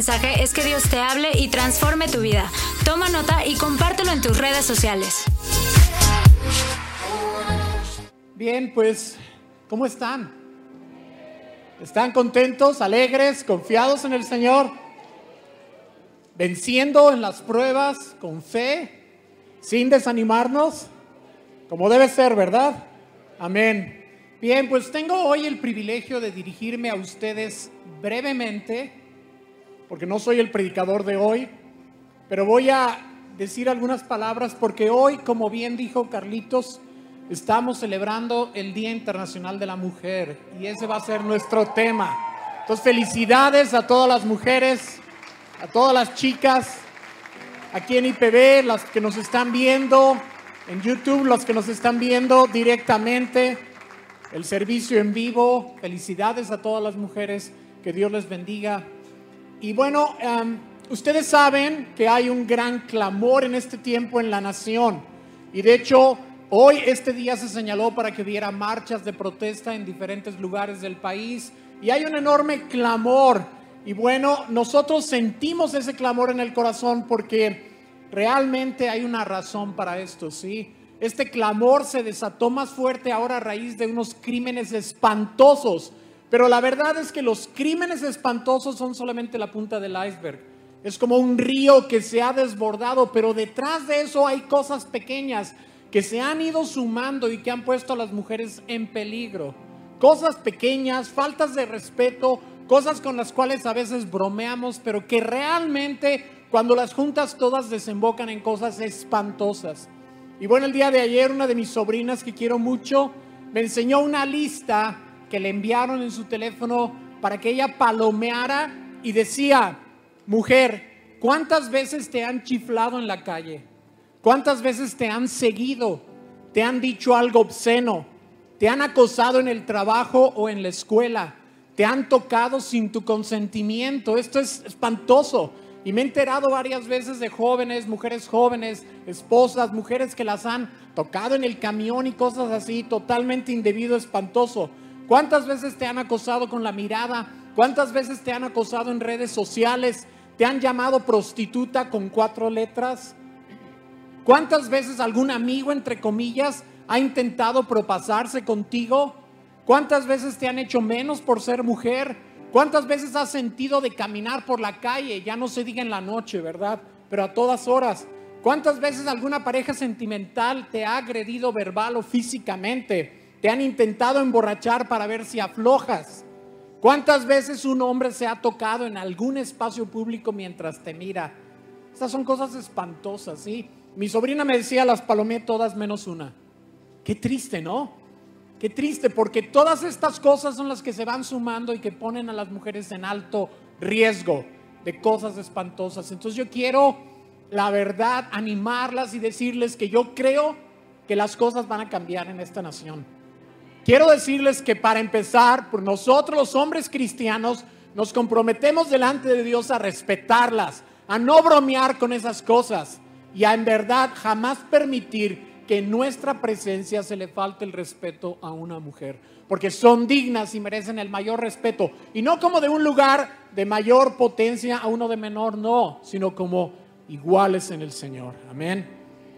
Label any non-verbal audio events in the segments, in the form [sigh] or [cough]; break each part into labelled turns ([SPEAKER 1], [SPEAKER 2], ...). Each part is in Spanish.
[SPEAKER 1] mensaje es que Dios te hable y transforme tu vida. Toma nota y compártelo en tus redes sociales.
[SPEAKER 2] Bien, pues, ¿cómo están? ¿Están contentos, alegres, confiados en el Señor? Venciendo en las pruebas con fe, sin desanimarnos, como debe ser, ¿verdad? Amén. Bien, pues tengo hoy el privilegio de dirigirme a ustedes brevemente, porque no soy el predicador de hoy, pero voy a decir algunas palabras porque hoy, como bien dijo Carlitos, estamos celebrando el Día Internacional de la Mujer y ese va a ser nuestro tema. Entonces, felicidades a todas las mujeres, a todas las chicas aquí en IPB, las que nos están viendo en YouTube, los que nos están viendo directamente el servicio en vivo. Felicidades a todas las mujeres, que Dios les bendiga. Y bueno, em, ustedes saben que hay un gran clamor en este tiempo en la nación. Y de hecho, hoy este día se señaló para que hubiera marchas de protesta en diferentes lugares del país. Y hay un enorme clamor. Y bueno, nosotros sentimos ese clamor en el corazón porque realmente hay una razón para esto, ¿sí? Este clamor se desató más fuerte ahora a raíz de unos crímenes espantosos. Pero la verdad es que los crímenes espantosos son solamente la punta del iceberg. Es como un río que se ha desbordado, pero detrás de eso hay cosas pequeñas que se han ido sumando y que han puesto a las mujeres en peligro. Cosas pequeñas, faltas de respeto, cosas con las cuales a veces bromeamos, pero que realmente cuando las juntas todas desembocan en cosas espantosas. Y bueno, el día de ayer una de mis sobrinas que quiero mucho me enseñó una lista que le enviaron en su teléfono para que ella palomeara y decía, mujer, ¿cuántas veces te han chiflado en la calle? ¿Cuántas veces te han seguido? ¿Te han dicho algo obsceno? ¿Te han acosado en el trabajo o en la escuela? ¿Te han tocado sin tu consentimiento? Esto es espantoso. Y me he enterado varias veces de jóvenes, mujeres jóvenes, esposas, mujeres que las han tocado en el camión y cosas así, totalmente indebido, espantoso. ¿Cuántas veces te han acosado con la mirada? ¿Cuántas veces te han acosado en redes sociales? ¿Te han llamado prostituta con cuatro letras? ¿Cuántas veces algún amigo, entre comillas, ha intentado propasarse contigo? ¿Cuántas veces te han hecho menos por ser mujer? ¿Cuántas veces has sentido de caminar por la calle? Ya no se diga en la noche, ¿verdad? Pero a todas horas. ¿Cuántas veces alguna pareja sentimental te ha agredido verbal o físicamente? Te han intentado emborrachar para ver si aflojas. ¿Cuántas veces un hombre se ha tocado en algún espacio público mientras te mira? Estas son cosas espantosas, ¿sí? Mi sobrina me decía, las palomé todas menos una. Qué triste, ¿no? Qué triste, porque todas estas cosas son las que se van sumando y que ponen a las mujeres en alto riesgo de cosas espantosas. Entonces yo quiero, la verdad, animarlas y decirles que yo creo que las cosas van a cambiar en esta nación. Quiero decirles que para empezar, por nosotros los hombres cristianos, nos comprometemos delante de Dios a respetarlas, a no bromear con esas cosas y a en verdad jamás permitir que en nuestra presencia se le falte el respeto a una mujer, porque son dignas y merecen el mayor respeto, y no como de un lugar de mayor potencia a uno de menor, no, sino como iguales en el Señor. Amén.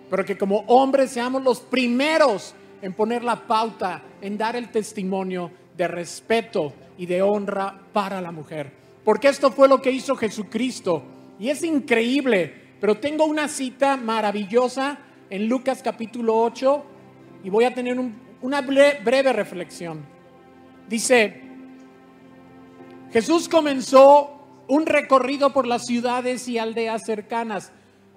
[SPEAKER 2] Pero que como hombres seamos los primeros en poner la pauta, en dar el testimonio de respeto y de honra para la mujer. Porque esto fue lo que hizo Jesucristo. Y es increíble, pero tengo una cita maravillosa en Lucas capítulo 8 y voy a tener una breve reflexión. Dice, Jesús comenzó un recorrido por las ciudades y aldeas cercanas,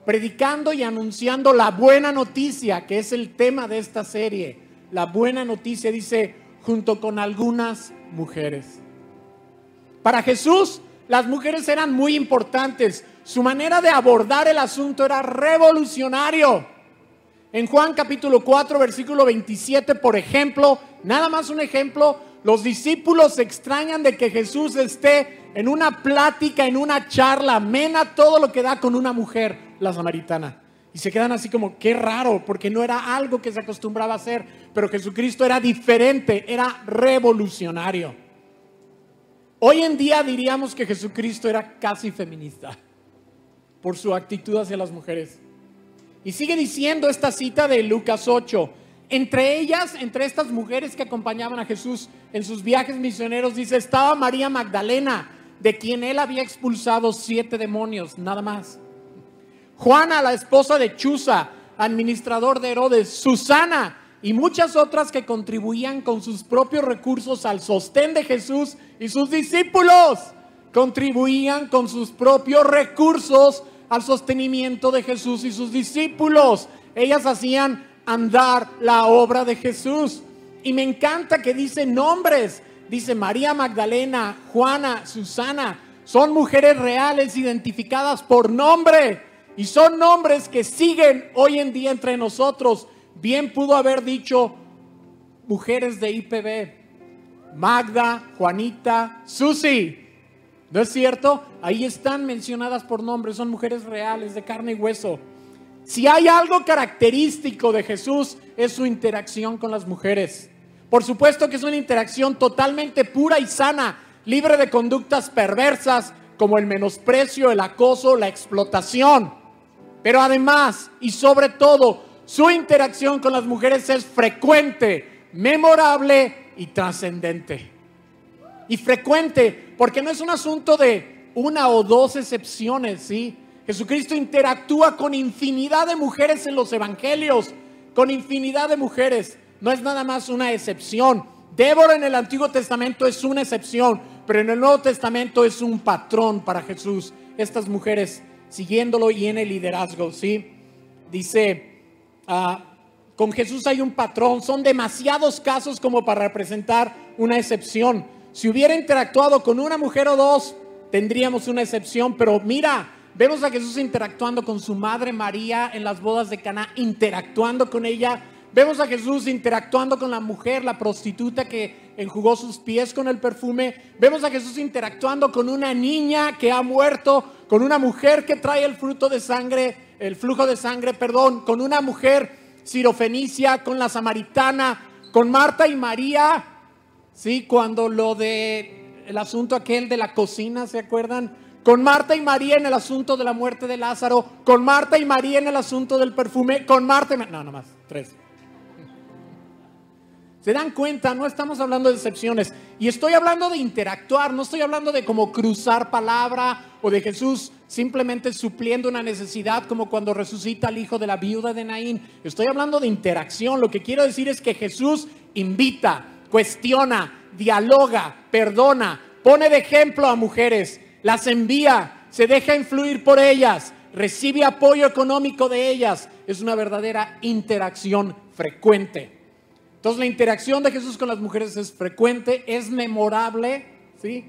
[SPEAKER 2] predicando y anunciando la buena noticia, que es el tema de esta serie. La buena noticia dice, junto con algunas mujeres. Para Jesús, las mujeres eran muy importantes. Su manera de abordar el asunto era revolucionario. En Juan capítulo 4, versículo 27, por ejemplo, nada más un ejemplo, los discípulos se extrañan de que Jesús esté en una plática, en una charla amena, todo lo que da con una mujer, la samaritana. Y se quedan así como, qué raro, porque no era algo que se acostumbraba a hacer, pero Jesucristo era diferente, era revolucionario. Hoy en día diríamos que Jesucristo era casi feminista por su actitud hacia las mujeres. Y sigue diciendo esta cita de Lucas 8. Entre ellas, entre estas mujeres que acompañaban a Jesús en sus viajes misioneros, dice, estaba María Magdalena, de quien él había expulsado siete demonios, nada más. Juana, la esposa de Chuza, administrador de Herodes, Susana y muchas otras que contribuían con sus propios recursos al sostén de Jesús y sus discípulos. Contribuían con sus propios recursos al sostenimiento de Jesús y sus discípulos. Ellas hacían andar la obra de Jesús. Y me encanta que dice nombres. Dice María Magdalena, Juana, Susana. Son mujeres reales identificadas por nombre. Y son nombres que siguen hoy en día entre nosotros. Bien pudo haber dicho mujeres de IPB. Magda, Juanita, Susi. ¿No es cierto? Ahí están mencionadas por nombre, son mujeres reales de carne y hueso. Si hay algo característico de Jesús es su interacción con las mujeres. Por supuesto que es una interacción totalmente pura y sana, libre de conductas perversas como el menosprecio, el acoso, la explotación. Pero además y sobre todo, su interacción con las mujeres es frecuente, memorable y trascendente y frecuente, porque no es un asunto de una o dos excepciones, ¿sí? Jesucristo interactúa con infinidad de mujeres en los evangelios, con infinidad de mujeres. No es nada más una excepción. Débora en el Antiguo Testamento es una excepción, pero en el Nuevo Testamento es un patrón para Jesús. Estas mujeres siguiéndolo y en el liderazgo, ¿sí? Dice, ah, con Jesús hay un patrón. Son demasiados casos como para representar una excepción. Si hubiera interactuado con una mujer o dos, tendríamos una excepción, pero mira, vemos a Jesús interactuando con su madre María en las bodas de Caná, interactuando con ella. Vemos a Jesús interactuando con la mujer, la prostituta que enjugó sus pies con el perfume. Vemos a Jesús interactuando con una niña que ha muerto, con una mujer que trae el fruto de sangre, el flujo de sangre, perdón, con una mujer sirofenicia, con la samaritana, con Marta y María, Sí, cuando lo de el asunto aquel de la cocina, ¿se acuerdan? Con Marta y María en el asunto de la muerte de Lázaro, con Marta y María en el asunto del perfume, con Marta y No, no más, tres. ¿Se dan cuenta? No estamos hablando de excepciones. Y estoy hablando de interactuar, no estoy hablando de como cruzar palabra o de Jesús simplemente supliendo una necesidad como cuando resucita al hijo de la viuda de Naín. Estoy hablando de interacción. Lo que quiero decir es que Jesús invita, cuestiona, dialoga, perdona, pone de ejemplo a mujeres, las envía, se deja influir por ellas, recibe apoyo económico de ellas. Es una verdadera interacción frecuente. Entonces la interacción de Jesús con las mujeres es frecuente, es memorable, ¿sí?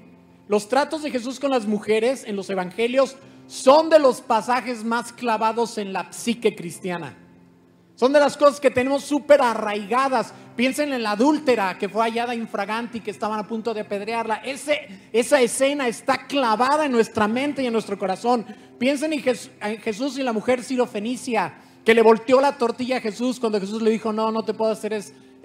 [SPEAKER 2] Los tratos de Jesús con las mujeres en los evangelios son de los pasajes más clavados en la psique cristiana. Son de las cosas que tenemos súper arraigadas. Piensen en la adúltera que fue hallada infragante y que estaban a punto de apedrearla. Esa escena está clavada en nuestra mente y en nuestro corazón. Piensen en, Jesús y la mujer sirofenicia que le volteó la tortilla a Jesús cuando Jesús le dijo, no, no te puedo hacer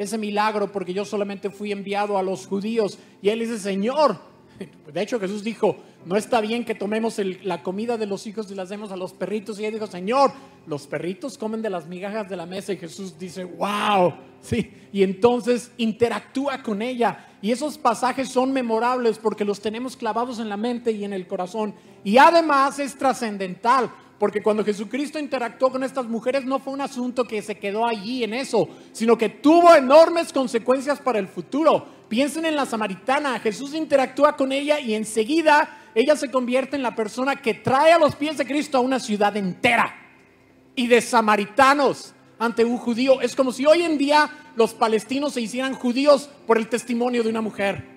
[SPEAKER 2] ese milagro porque yo solamente fui enviado a los judíos. Y él dice, Señor, [laughs] de hecho Jesús dijo, no está bien que tomemos la comida de los hijos y las demos a los perritos. Y él dijo, Señor, los perritos comen de las migajas de la mesa. Y Jesús dice, wow, sí. Y entonces interactúa con ella. Y esos pasajes son memorables porque los tenemos clavados en la mente y en el corazón. Y además es trascendental. Porque cuando Jesucristo interactuó con estas mujeres no fue un asunto que se quedó allí en eso, sino que tuvo enormes consecuencias para el futuro. Piensen en la samaritana, Jesús interactúa con ella y enseguida ella se convierte en la persona que trae a los pies de Cristo a una ciudad entera y de samaritanos ante un judío. Es como si hoy en día los palestinos se hicieran judíos por el testimonio de una mujer.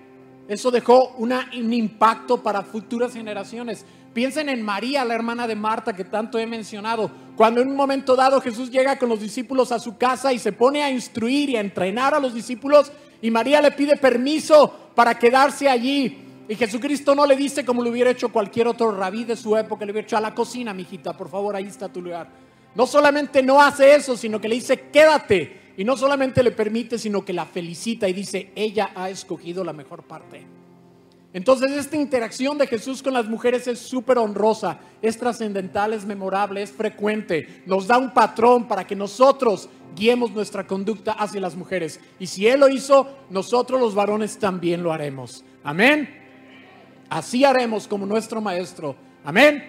[SPEAKER 2] Eso dejó un impacto para futuras generaciones. Piensen en María, la hermana de Marta que tanto he mencionado. Cuando en un momento dado Jesús llega con los discípulos a su casa y se pone a instruir y a entrenar a los discípulos y María le pide permiso para quedarse allí. Y Jesucristo no le dice como lo hubiera hecho cualquier otro rabí de su época, le hubiera hecho a la cocina, mijita, por favor, ahí está tu lugar. No solamente no hace eso, sino que le dice, quédate. Y no solamente le permite, sino que la felicita y dice, ella ha escogido la mejor parte. Entonces esta interacción de Jesús con las mujeres es súper honrosa, es trascendental, es memorable, es frecuente, nos da un patrón para que nosotros guiemos nuestra conducta hacia las mujeres. Y si Él lo hizo, nosotros los varones también lo haremos. Amén. Así haremos como nuestro Maestro. Amén.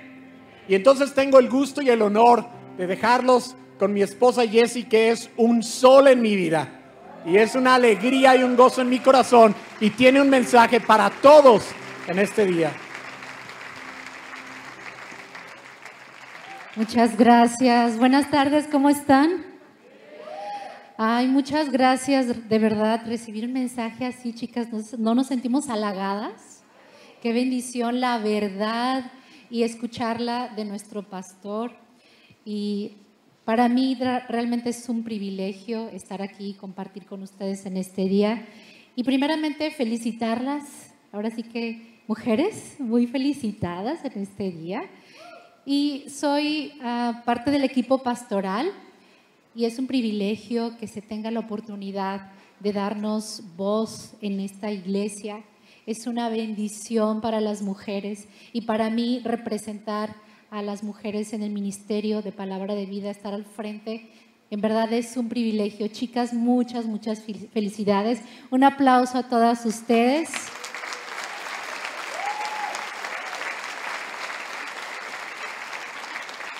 [SPEAKER 2] Y entonces tengo el gusto y el honor de dejarlos con mi esposa Jessie, que es un sol en mi vida. Y es una alegría y un gozo en mi corazón. Y tiene un mensaje para todos en este día.
[SPEAKER 3] Muchas gracias. Buenas tardes, ¿cómo están? Ay, muchas gracias, de verdad, recibir un mensaje así, chicas, no nos sentimos halagadas. Qué bendición la verdad y escucharla de nuestro pastor. Y para mí realmente es un privilegio estar aquí y compartir con ustedes en este día. Y primeramente felicitarlas, ahora sí que mujeres muy felicitadas en este día. Y soy ah, parte del equipo pastoral y es un privilegio que se tenga la oportunidad de darnos voz en esta iglesia. Es una bendición para las mujeres y para mí representar a las mujeres en el ministerio de palabra de vida, estar al frente. En verdad es un privilegio. Chicas, muchas, muchas felicidades. Un aplauso a todas ustedes.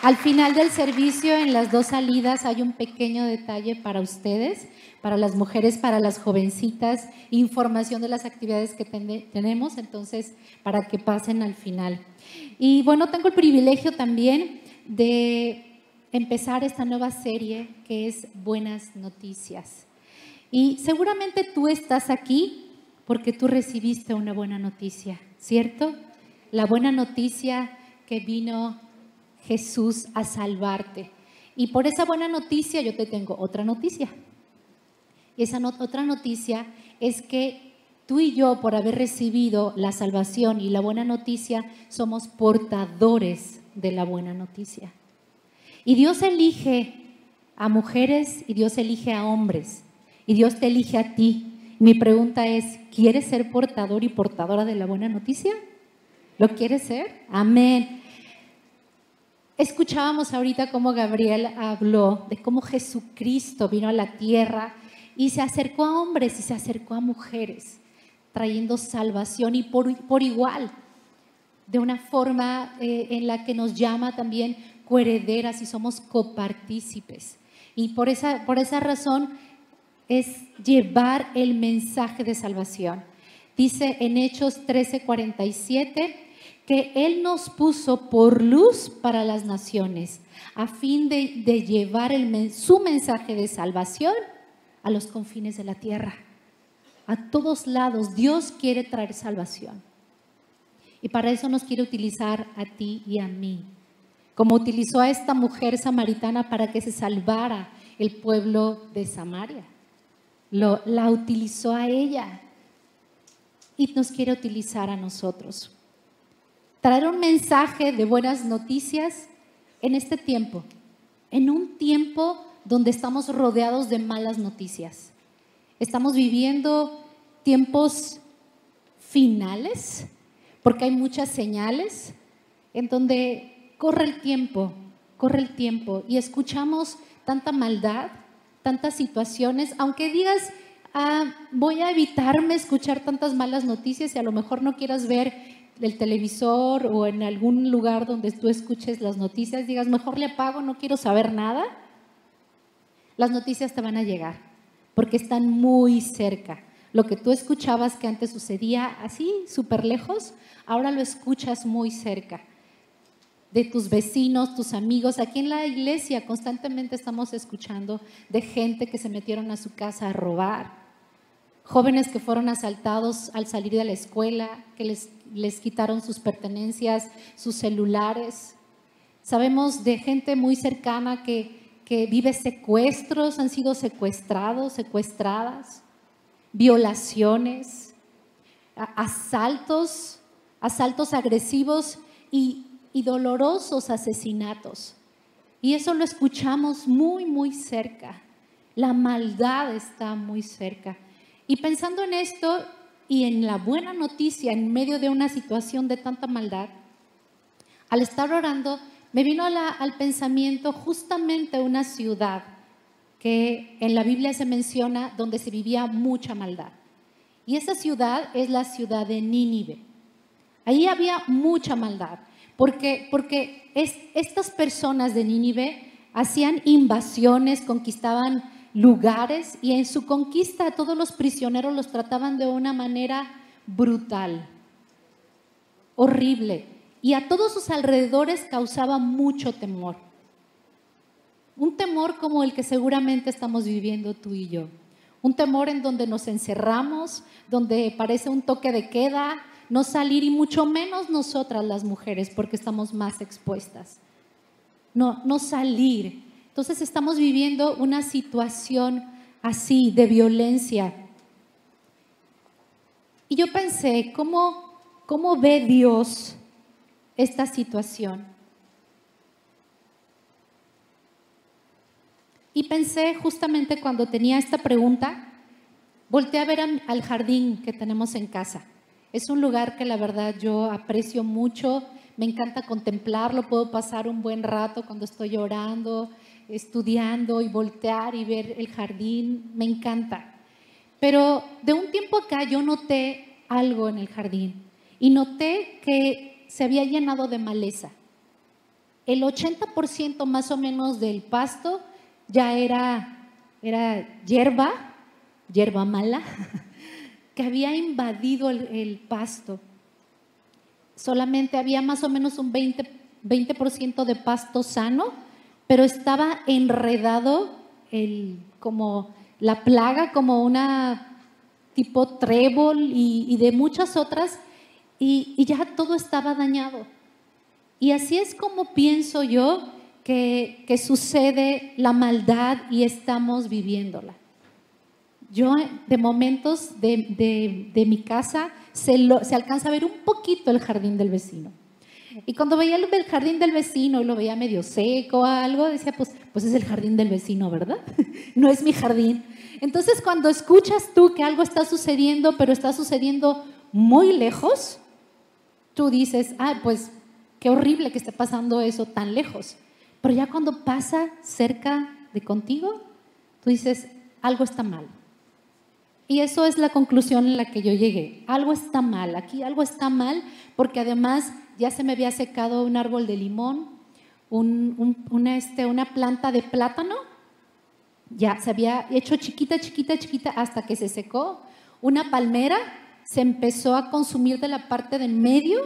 [SPEAKER 3] Al final del servicio, en las dos salidas, hay un pequeño detalle para ustedes, para las mujeres, para las jovencitas, información de las actividades que tenemos, entonces, para que pasen al final. Y bueno, tengo el privilegio también de empezar esta nueva serie que es Buenas Noticias. Y seguramente tú estás aquí porque tú recibiste una buena noticia, ¿cierto? La buena noticia que vino Jesús a salvarte. Y por esa buena noticia yo te tengo otra noticia. Y esa otra noticia es que Tú y yo, por haber recibido la salvación y la buena noticia, somos portadores de la buena noticia. Y Dios elige a mujeres y Dios elige a hombres. Y Dios te elige a ti. Mi pregunta es, ¿quieres ser portador y portadora de la buena noticia? ¿Lo quieres ser? Amén. Escuchábamos ahorita cómo Gabriel habló de cómo Jesucristo vino a la tierra y se acercó a hombres y se acercó a mujeres trayendo salvación y por, igual, de una forma eh, en la que nos llama también coherederas y somos copartícipes. Y por esa, por esa razón es llevar el mensaje de salvación. Dice en Hechos 13:47 que Él nos puso por luz para las naciones, a fin de, de llevar el, su mensaje de salvación a los confines de la tierra a todos lados. Dios quiere traer salvación. Y para eso nos quiere utilizar a ti y a mí. Como utilizó a esta mujer samaritana para que se salvara el pueblo de Samaria. Lo, la utilizó a ella y nos quiere utilizar a nosotros. Traer un mensaje de buenas noticias en este tiempo, en un tiempo donde estamos rodeados de malas noticias. Estamos viviendo tiempos finales, porque hay muchas señales en donde corre el tiempo, corre el tiempo y escuchamos tanta maldad, tantas situaciones, aunque digas, ah, voy a evitarme escuchar tantas malas noticias y a lo mejor no quieras ver el televisor o en algún lugar donde tú escuches las noticias, digas, mejor le apago, no quiero saber nada, las noticias te van a llegar porque están muy cerca. Lo que tú escuchabas que antes sucedía así, súper lejos, ahora lo escuchas muy cerca. De tus vecinos, tus amigos. Aquí en la iglesia constantemente estamos escuchando de gente que se metieron a su casa a robar. Jóvenes que fueron asaltados al salir de la escuela, que les, les quitaron sus pertenencias, sus celulares. Sabemos de gente muy cercana que que vive secuestros, han sido secuestrados, secuestradas, violaciones, asaltos, asaltos agresivos y, dolorosos asesinatos. Y eso lo escuchamos muy, muy cerca. La maldad está muy cerca. Y pensando en esto, y en la buena noticia, en medio de una situación de tanta maldad, al estar orando, me vino al pensamiento justamente una ciudad que en la Biblia se menciona donde se vivía mucha maldad. Y esa ciudad es la ciudad de Nínive. Ahí había mucha maldad, porque, porque estas personas de Nínive hacían invasiones, conquistaban lugares y en su conquista a todos los prisioneros los trataban de una manera brutal, horrible, y a todos sus alrededores causaba mucho temor. Un temor como el que seguramente estamos viviendo tú y yo. Un temor en donde nos encerramos, donde parece un toque de queda, no salir y mucho menos nosotras las mujeres porque estamos más expuestas. No, no salir, entonces estamos viviendo una situación así de violencia. Y yo pensé, ¿cómo, cómo ve Dios esta situación? Y pensé justamente cuando tenía esta pregunta, volteé a ver al jardín que tenemos en casa. Es un lugar que la verdad yo aprecio mucho, me encanta contemplarlo, puedo pasar un buen rato cuando estoy llorando, estudiando y voltear y ver el jardín, me encanta. Pero de un tiempo acá yo noté algo en el jardín y noté que se había llenado de maleza. El 80% más o menos del pasto ya era, era hierba, hierba mala, [laughs] que había invadido el, pasto. Solamente había más o menos un 20%, 20 de pasto sano pero estaba enredado como la plaga, como una tipo trébol y, de muchas otras, y, ya todo estaba dañado. Y así es como pienso yo que, sucede la maldad y estamos viviéndola. Yo de momentos de mi casa se, lo, se alcanza a ver un poquito el jardín del vecino y cuando veía el jardín del vecino y lo veía medio seco o algo, decía, pues, pues es el jardín del vecino, ¿verdad? [laughs] no es mi jardín. Entonces cuando escuchas tú que algo está sucediendo, pero está sucediendo muy lejos, tú dices, ah, pues qué horrible que esté pasando eso tan lejos. Pero ya cuando pasa cerca de contigo, tú dices, algo está mal. Y eso es la conclusión en la que yo llegué. Algo está mal, aquí algo está mal, porque además ya se me había secado un árbol de limón, una, este, una planta de plátano, ya se había hecho chiquita, chiquita, chiquita hasta que se secó. Una palmera se empezó a consumir de la parte del medio,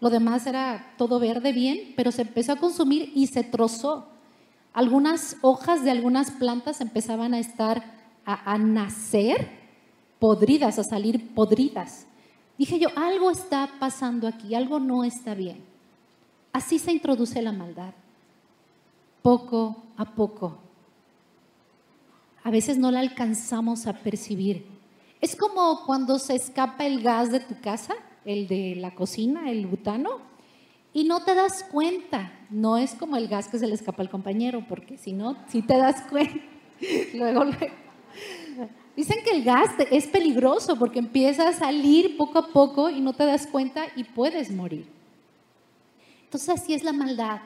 [SPEAKER 3] lo demás era todo verde bien, pero se empezó a consumir y se trozó. Algunas hojas de algunas plantas empezaban a estar a nacer podridas, a salir podridas. Dije yo, algo está pasando aquí, algo no está bien. Así se introduce la maldad, poco a poco. A veces no la alcanzamos a percibir. Es como cuando se escapa el gas de tu casa, el de la cocina, el butano, y no te das cuenta. No es como el gas que se le escapa al compañero, porque si no, si te das cuenta, [laughs] luego, luego Dicen que el gas es peligroso porque empieza a salir poco a poco y no te das cuenta y puedes morir. Entonces así es la maldad.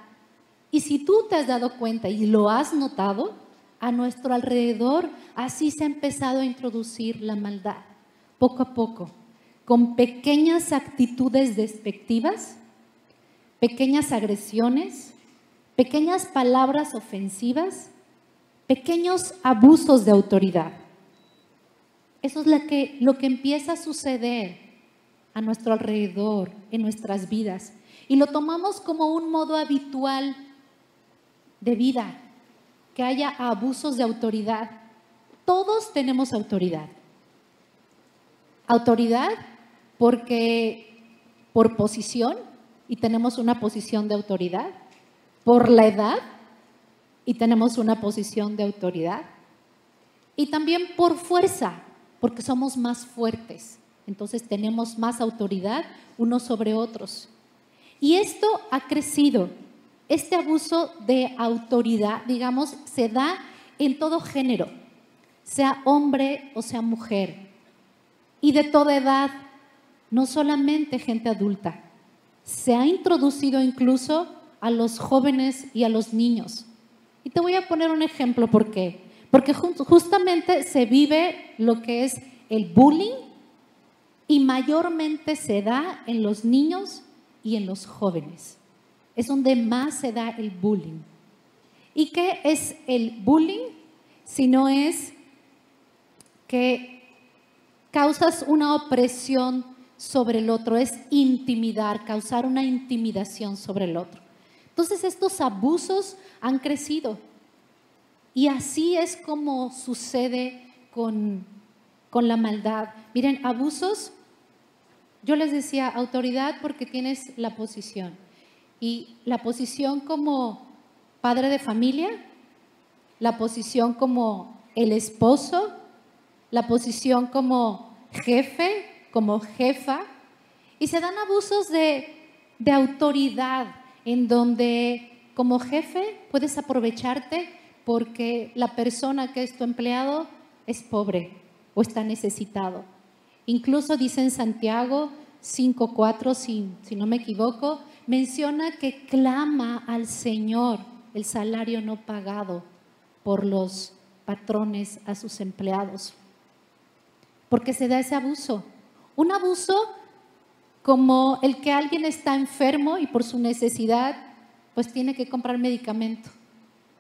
[SPEAKER 3] Y si tú te has dado cuenta y lo has notado, a nuestro alrededor así se ha empezado a introducir la maldad, poco a poco, con pequeñas actitudes despectivas, pequeñas agresiones, pequeñas palabras ofensivas, pequeños abusos de autoridad. Eso es lo que, lo que empieza a suceder a nuestro alrededor, en nuestras vidas. Y lo tomamos como un modo habitual de vida, que haya abusos de autoridad. Todos tenemos autoridad. Autoridad porque por posición, y tenemos una posición de autoridad, por la edad, y tenemos una posición de autoridad, y también por fuerza, porque somos más fuertes, entonces tenemos más autoridad unos sobre otros. Y esto ha crecido. Este abuso de autoridad, digamos, se da en todo género, sea hombre o sea mujer. y de toda edad, no solamente gente adulta. Se ha introducido incluso a los jóvenes y a los niños. Y te voy a poner un ejemplo por qué. Porque justamente se vive lo que es el bullying y mayormente se da en los niños y en los jóvenes. Es donde más se da el bullying. ¿Y qué es el bullying? Si no es que causas una opresión sobre el otro, es intimidar, causar una intimidación sobre el otro. Entonces estos abusos han crecido y así es como sucede con, con la maldad. Miren, abusos, yo les decía autoridad porque tienes la posición y la posición como padre de familia, la posición como el esposo, la posición como jefe, como jefa, y se dan abusos de, de autoridad en donde como jefe puedes aprovecharte porque la persona que es tu empleado es pobre o está necesitado. Incluso dice en Santiago 5.4, si, si no me equivoco, menciona que clama al Señor el salario no pagado por los patrones a sus empleados. Porque se da ese abuso. Un abuso como el que alguien está enfermo y por su necesidad pues tiene que comprar medicamento.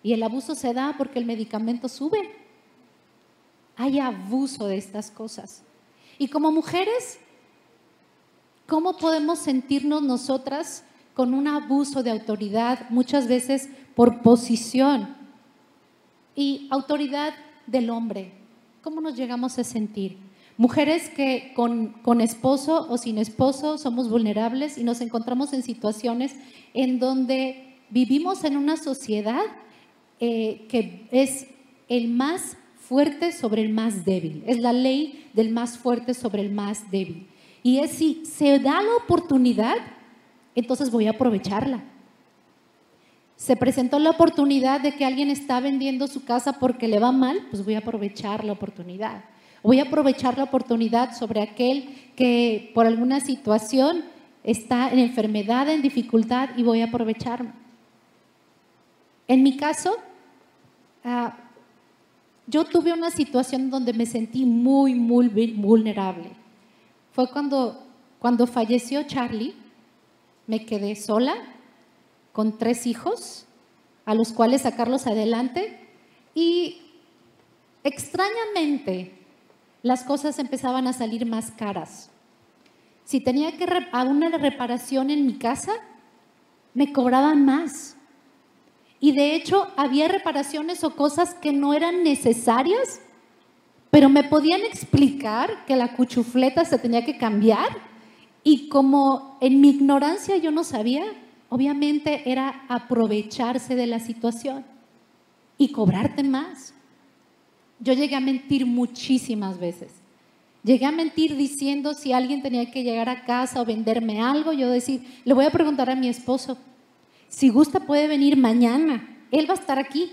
[SPEAKER 3] Y el abuso se da porque el medicamento sube. Hay abuso de estas cosas. Y como mujeres, ¿cómo podemos sentirnos nosotras con un abuso de autoridad muchas veces por posición y autoridad del hombre? ¿Cómo nos llegamos a sentir? Mujeres que con, con, esposo o sin esposo somos vulnerables y nos encontramos en situaciones en donde vivimos en una sociedad eh, que es el más fuerte sobre el más débil. Es la ley del más fuerte sobre el más débil. Y es si se da la oportunidad, entonces voy a aprovecharla. Se presentó la oportunidad de que alguien está vendiendo su casa porque le va mal, pues voy a aprovechar la oportunidad. Voy a aprovechar la oportunidad sobre aquel que por alguna situación está en enfermedad, en dificultad y voy a aprovecharme. En mi caso, ah, yo tuve una situación donde me sentí muy, muy vulnerable. Fue cuando, cuando falleció Charlie, me quedé sola con tres hijos, a los cuales sacarlos adelante, y extrañamente las cosas empezaban a salir más caras. Si tenía que hacer una reparación en mi casa, me cobraban más. Y de hecho había reparaciones o cosas que no eran necesarias, pero me podían explicar que la cuchufleta se tenía que cambiar. Y como en mi ignorancia yo no sabía, obviamente era aprovecharse de la situación y cobrarte más. Yo llegué a mentir muchísimas veces. Llegué a mentir diciendo si alguien tenía que llegar a casa o venderme algo, yo decir, le voy a preguntar a mi esposo, si gusta puede venir mañana, él va a estar aquí.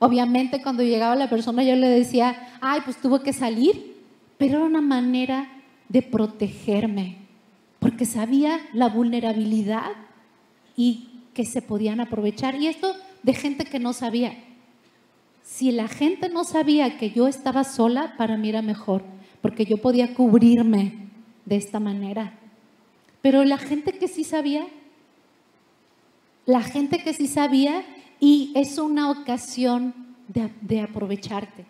[SPEAKER 3] Obviamente cuando llegaba la persona yo le decía, ay, pues tuvo que salir, pero era una manera de protegerme, porque sabía la vulnerabilidad y que se podían aprovechar. Y esto de gente que no sabía. Si la gente no sabía que yo estaba sola, para mí era mejor, porque yo podía cubrirme de esta manera. Pero la gente que sí sabía, la gente que sí sabía, y es una ocasión de, de aprovecharte.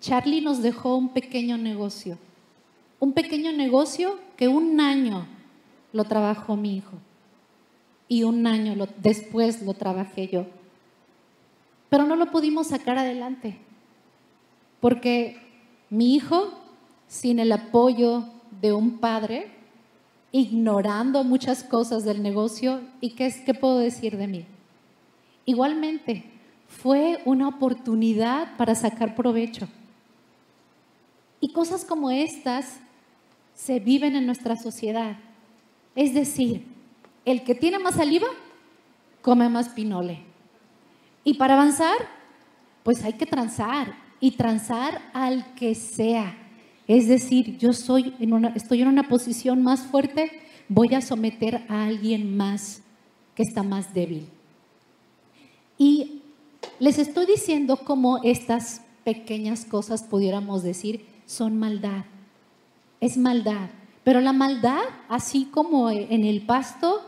[SPEAKER 3] Charlie nos dejó un pequeño negocio, un pequeño negocio que un año lo trabajó mi hijo y un año después lo trabajé yo pero no lo pudimos sacar adelante, porque mi hijo, sin el apoyo de un padre, ignorando muchas cosas del negocio, ¿y qué, qué puedo decir de mí? Igualmente, fue una oportunidad para sacar provecho. Y cosas como estas se viven en nuestra sociedad. Es decir, el que tiene más saliva, come más pinole. Y para avanzar, pues hay que transar y transar al que sea. Es decir, yo estoy en una posición más fuerte, voy a someter a alguien más que está más débil. Y les estoy diciendo cómo estas pequeñas cosas, pudiéramos decir, son maldad. Es maldad. Pero la maldad, así como en el pasto,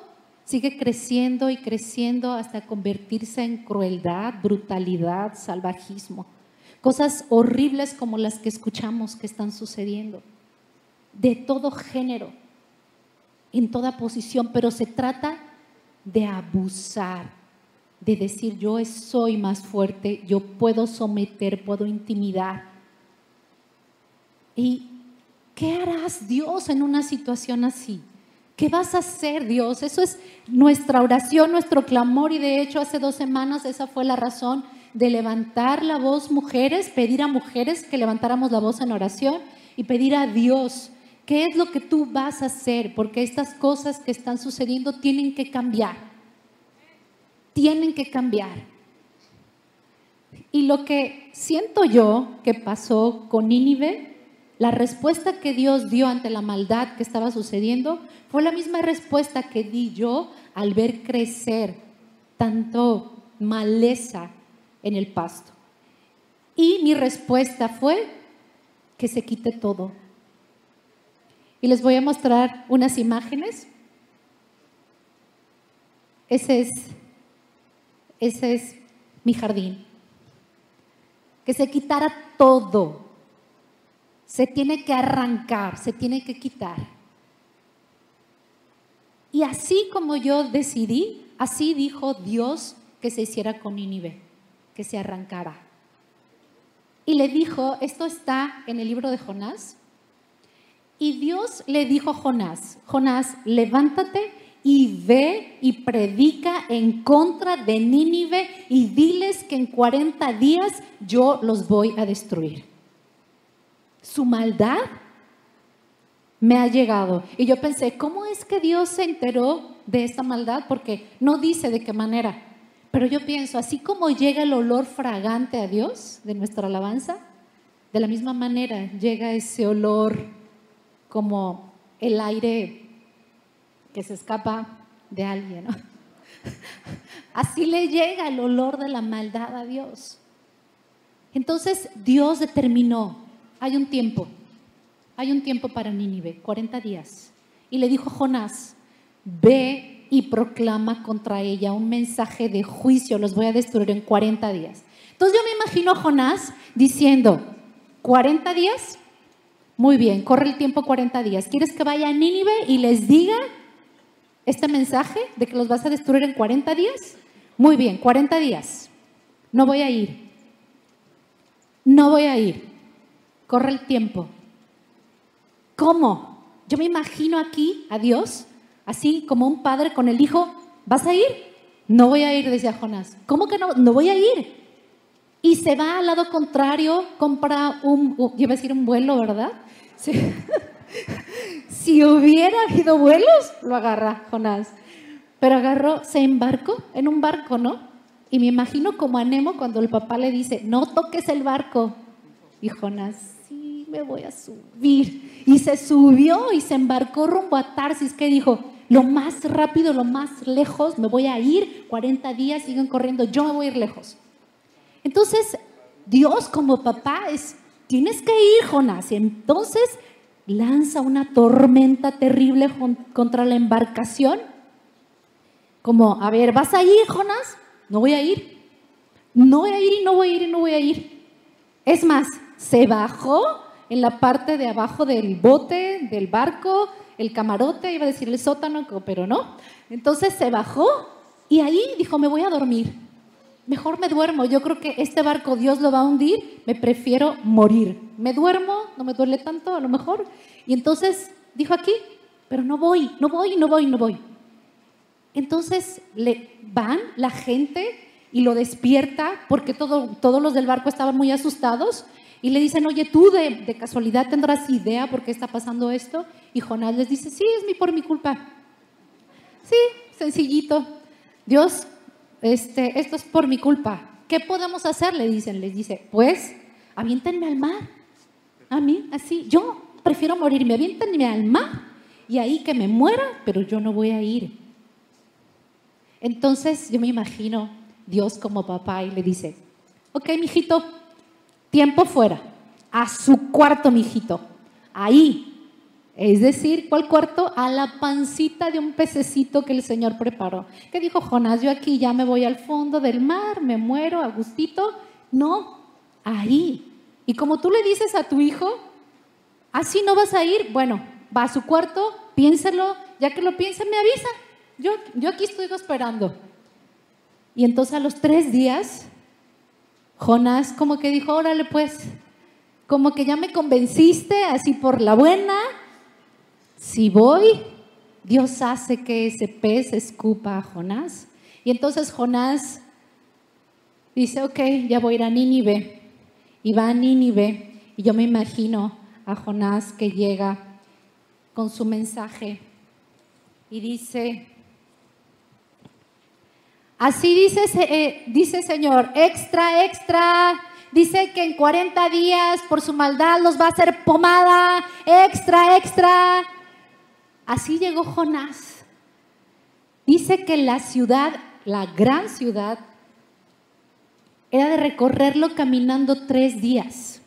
[SPEAKER 3] sigue creciendo y creciendo hasta convertirse en crueldad, brutalidad, salvajismo. Cosas horribles como las que escuchamos que están sucediendo. De todo género, en toda posición, pero se trata de abusar, de decir yo soy más fuerte, yo puedo someter, puedo intimidar. ¿Y qué harás Dios en una situación así? ¿Qué vas a hacer Dios? Eso es nuestra oración, nuestro clamor y de hecho hace dos semanas esa fue la razón de levantar la voz mujeres, pedir a mujeres que levantáramos la voz en oración y pedir a Dios, ¿qué es lo que tú vas a hacer? Porque estas cosas que están sucediendo tienen que cambiar. Tienen que cambiar. Y lo que siento yo que pasó con Nínive, la respuesta que Dios dio ante la maldad que estaba sucediendo fue la misma respuesta que di yo al ver crecer tanto maleza en el pasto. Y mi respuesta fue que se quite todo. Y les voy a mostrar unas imágenes. Ese es, ese es mi jardín. Que se quitara todo. Se tiene que arrancar, se tiene que quitar. Y así como yo decidí, así dijo Dios que se hiciera con Nínive que se arrancara. Y le dijo, esto está en el libro de Jonás, y Dios le dijo a Jonás, Jonás, levántate y ve y predica en contra de Nínive y diles que en 40 días yo los voy a destruir. Su maldad me ha llegado. Y yo pensé, ¿cómo es que Dios se enteró de esta maldad? Porque no dice de qué manera. Pero yo pienso, así como llega el olor fragante a Dios de nuestra alabanza, de la misma manera llega ese olor como el aire que se escapa de alguien. [laughs] Así le llega el olor de la maldad a Dios. Entonces Dios determinó, hay un tiempo, hay un tiempo para Nínive, 40 días. Y le dijo Jonás, ve y proclama contra ella un mensaje de juicio, los voy a destruir en 40 días. Entonces yo me imagino a Jonás diciendo, 40 días, muy bien, corre el tiempo 40 días. ¿Quieres que vaya a Nínive y les diga este mensaje de que los vas a destruir en 40 días? Muy bien, 40 días. No voy a ir. No voy a ir. Corre el tiempo. ¿Cómo? Yo me imagino aquí a Dios así como un padre con el hijo, ¿vas a ir? No voy a ir, decía Jonás. ¿Cómo que no? No voy a ir. Y se va al lado contrario, compra un, iba a decir un vuelo, ¿verdad? [laughs] si hubiera habido vuelos, lo agarra Jonás. Pero agarró, se embarcó en un barco, ¿no? Y me imagino como a Nemo cuando el papá le dice, no toques el barco. Y Jonás, me voy a subir. Y se subió y se embarcó rumbo a Tarsis, que dijo, lo más rápido, lo más lejos, me voy a ir, 40 días siguen corriendo, yo me voy a ir lejos. Entonces, Dios como papá es, tienes que ir, Jonás. Y entonces lanza una tormenta terrible contra la embarcación. Como, a ver, ¿vas a ir, Jonás? No voy a ir. No voy a ir y no voy a ir y no voy a ir. Es más, se bajó en la parte de abajo del bote, del barco, el camarote, iba a decir el sótano, pero no. Entonces se bajó y ahí dijo, me voy a dormir. Mejor me duermo. Yo creo que este barco Dios lo va a hundir. Me prefiero morir. Me duermo, no me duele tanto a lo mejor. Y entonces dijo aquí, pero no voy, no voy, no voy, no voy. Entonces le van la gente y lo despierta porque todo, todos los del barco estaban muy asustados y le dicen, oye, tú de, casualidad tendrás idea por qué está pasando esto. Y Jonás les dice, sí, es mi, por mi culpa. Sí, sencillito. Dios, este, esto es por mi culpa. ¿Qué podemos hacer? Le dicen, les dice, pues, aviéntenme al mar. a mí, así. Yo prefiero morirme, aviéntenme al mar y ahí que me muera, pero yo no voy a ir. Entonces yo me imagino Dios como papá y le dice, ok, mijito, tiempo fuera, a su cuarto, mijito, ahí. Es decir, ¿cuál cuarto? A la pancita de un pececito que el Señor preparó. ¿Qué dijo Jonás? Yo aquí ya me voy al fondo del mar, me muero a gustito. No, ahí. Y como tú le dices a tu hijo, así no vas a ir, bueno, va a su cuarto, piénselo, ya que lo piense me avisa. Yo, yo aquí estoy esperando. Y entonces a los tres días, Jonás como que dijo, órale pues, como que ya me convenciste así por la buena, si voy, Dios hace que ese pez escupa a Jonás. Y entonces Jonás dice, ok, ya voy a ir a Nínive. Y va a Nínive. Y yo me imagino a Jonás que llega con su mensaje y dice, así dice, eh, dice Señor, extra, extra, dice que en 40 días por su maldad los va a hacer pomada, extra, extra. Así llegó Jonás. Dice que la ciudad, la gran ciudad, era de recorrerlo caminando tres días.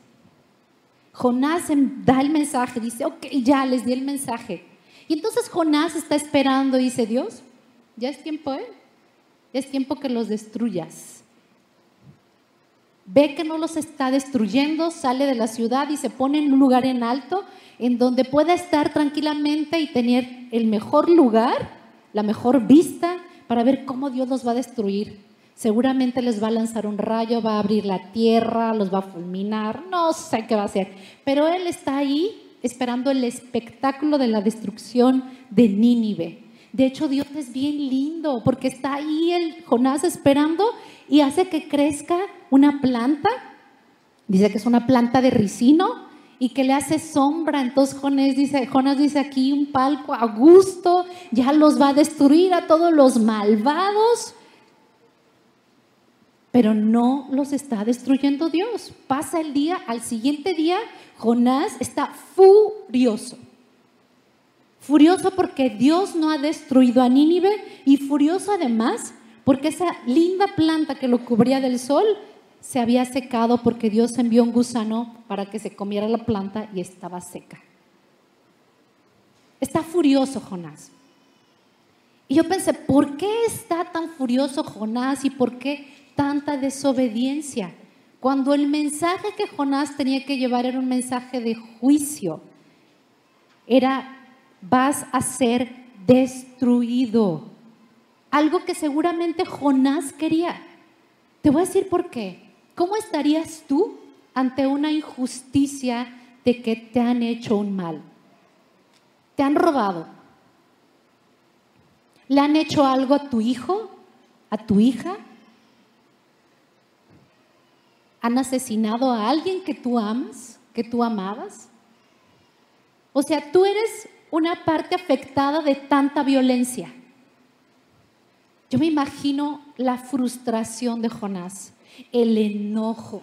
[SPEAKER 3] Jonás da el mensaje, dice, ok, ya les di el mensaje. Y entonces Jonás está esperando dice, Dios, ya es tiempo, ¿eh? Es tiempo que los destruyas. Ve que no los está destruyendo, sale de la ciudad y se pone en un lugar en alto en donde pueda estar tranquilamente y tener el mejor lugar, la mejor vista para ver cómo Dios los va a destruir. Seguramente les va a lanzar un rayo, va a abrir la tierra, los va a fulminar, no sé qué va a hacer. Pero Él está ahí esperando el espectáculo de la destrucción de Nínive. De hecho, Dios es bien lindo porque está ahí el Jonás esperando y hace que crezca una planta. Dice que es una planta de ricino y que le hace sombra. Entonces Jonás dice, Jonás dice aquí un palco a gusto, ya los va a destruir a todos los malvados. Pero no los está destruyendo Dios. Pasa el día, al siguiente día, Jonás está furioso. Furioso porque Dios no ha destruido a Nínive y furioso además porque esa linda planta que lo cubría del sol se había secado porque Dios envió un gusano para que se comiera la planta y estaba seca. Está furioso Jonás. Y yo pensé, ¿por qué está tan furioso Jonás y por qué tanta desobediencia? Cuando el mensaje que Jonás tenía que llevar era un mensaje de juicio, era, vas a ser destruido. Algo que seguramente Jonás quería. Te voy a decir por qué. ¿Cómo estarías tú ante una injusticia de que te han hecho un mal? Te han robado. ¿Le han hecho algo a tu hijo? ¿A tu hija? ¿Han asesinado a alguien que tú amas, que tú amabas? O sea, tú eres una parte afectada de tanta violencia. Yo me imagino la frustración de Jonás el enojo,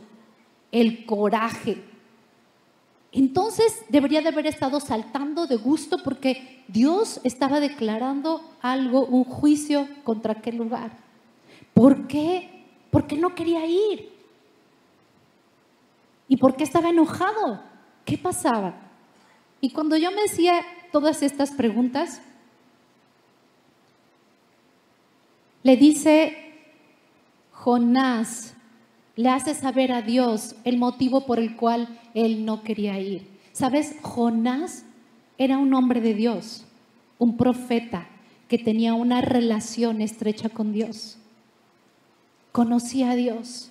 [SPEAKER 3] el coraje. Entonces debería de haber estado saltando de gusto porque Dios estaba declarando algo, un juicio contra aquel lugar. ¿Por qué? Porque no quería ir. ¿Y por qué estaba enojado? ¿Qué pasaba? Y cuando yo me hacía todas estas preguntas, le dice Jonás, le hace saber a Dios el motivo por el cual él no quería ir. ¿Sabes? Jonás era un hombre de Dios, un profeta que tenía una relación estrecha con Dios. Conocía a Dios.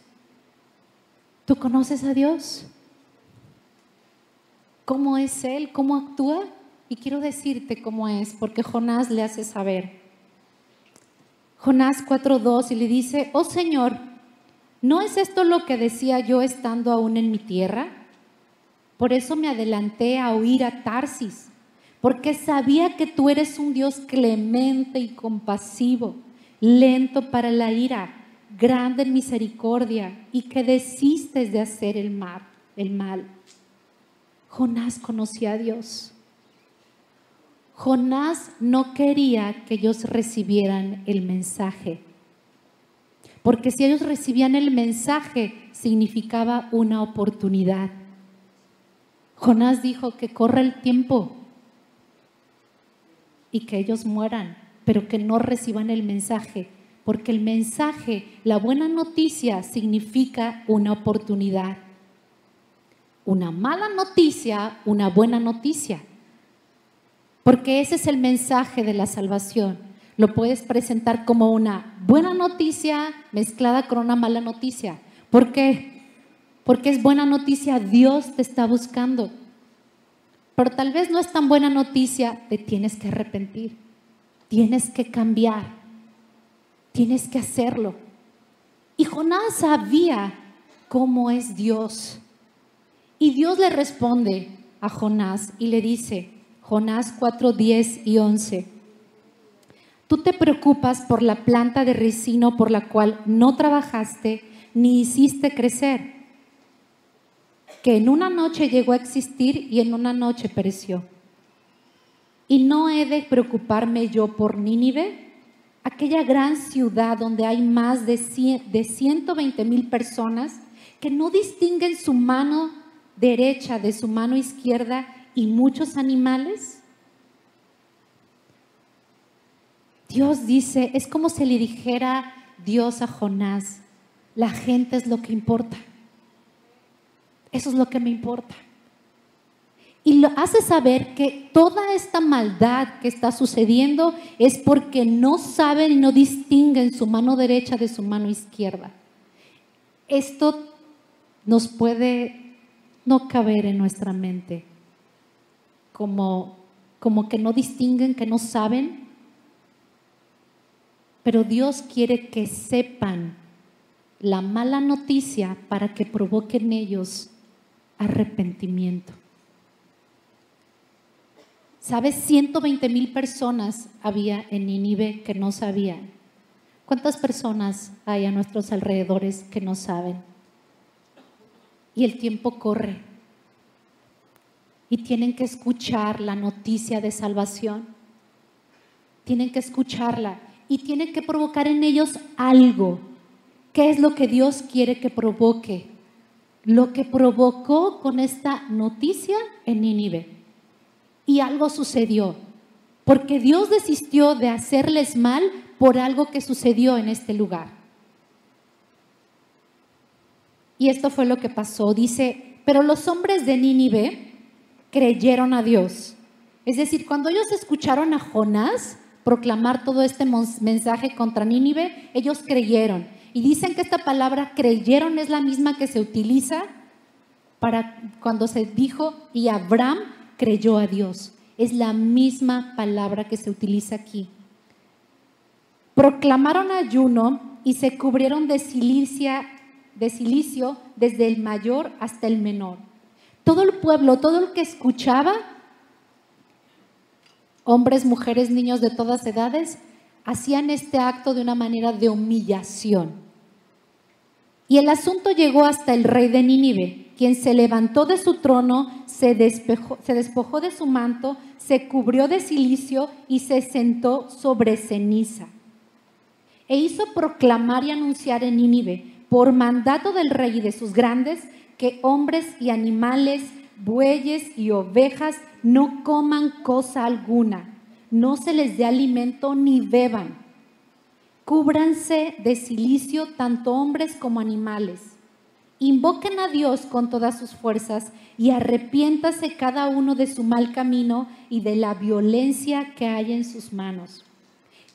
[SPEAKER 3] ¿Tú conoces a Dios? ¿Cómo es Él? ¿Cómo actúa? Y quiero decirte cómo es, porque Jonás le hace saber. Jonás 4.2 y le dice, oh Señor, ¿No es esto lo que decía yo estando aún en mi tierra? Por eso me adelanté a huir a Tarsis, porque sabía que tú eres un Dios clemente y compasivo, lento para la ira, grande en misericordia y que desistes de hacer el mal, el mal. Jonás conocía a Dios. Jonás no quería que ellos recibieran el mensaje, porque si ellos recibían el mensaje significaba una oportunidad. Jonás dijo que corre el tiempo y que ellos mueran, pero que no reciban el mensaje, porque el mensaje, la buena noticia, significa una oportunidad. Una mala noticia, una buena noticia. Porque ese es el mensaje de la salvación. Lo puedes presentar como una buena noticia mezclada con una mala noticia. ¿Por qué? Porque es buena noticia, Dios te está buscando. Pero tal vez no es tan buena noticia, te tienes que arrepentir, tienes que cambiar, tienes que hacerlo. Y Jonás sabía cómo es Dios. Y Dios le responde a Jonás y le dice, Jonás 4, 10 y 11, tú te preocupas por la planta de resino por la cual no trabajaste ni hiciste crecer, que en una noche llegó a existir y en una noche pereció. Y no he de preocuparme yo por Nínive, aquella gran ciudad donde hay más de, de 120 mil personas que no distinguen su mano derecha de su mano izquierda y muchos animales? Dios dice, es como si le dijera Dios a Jonás, la gente es lo que importa. Eso es lo que me importa. Y lo hace saber que toda esta maldad que está sucediendo es porque no saben y no distinguen su mano derecha de su mano izquierda. Esto nos puede no caber en nuestra mente como, como que no distinguen, que no saben. Pero Dios quiere que sepan la mala noticia para que provoquen ellos arrepentimiento. ¿Sabes? 120 mil personas había en Nínive que no sabían. ¿Cuántas personas hay a nuestros alrededores que no saben? Y el tiempo corre. Y tienen que escuchar la noticia de salvación. Tienen que escucharla. Y tienen que provocar en ellos algo ¿Qué es lo que Dios quiere que provoque? Lo que provocó con esta noticia en Nínive. Y algo sucedió, porque Dios desistió de hacerles mal por algo que sucedió en este lugar. Y esto fue lo que pasó. Dice, pero los hombres de Nínive creyeron a Dios. Es decir, cuando ellos escucharon a Jonás proclamar todo este mensaje contra Nínive, ellos creyeron. Y dicen que esta palabra creyeron es la misma que se utiliza para cuando se dijo y Abraham creyó a Dios. Es la misma palabra que se utiliza aquí. Proclamaron ayuno y se cubrieron de, silicia, de silicio desde el mayor hasta el menor. Todo el pueblo, todo el que escuchaba, hombres, mujeres, niños de todas edades, hacían este acto de una manera de humillación. Y el asunto llegó hasta el rey de Nínive, quien se levantó de su trono, se, despojó de su manto, se cubrió de silicio y se sentó sobre ceniza. E hizo proclamar y anunciar en Nínive, por mandato del rey y de sus grandes, que hombres y animales, bueyes y ovejas no coman cosa alguna, no se les dé alimento ni beban Cúbranse de silicio tanto hombres como animales. Invoquen a Dios con todas sus fuerzas y arrepiéntase cada uno de su mal camino y de la violencia que hay en sus manos.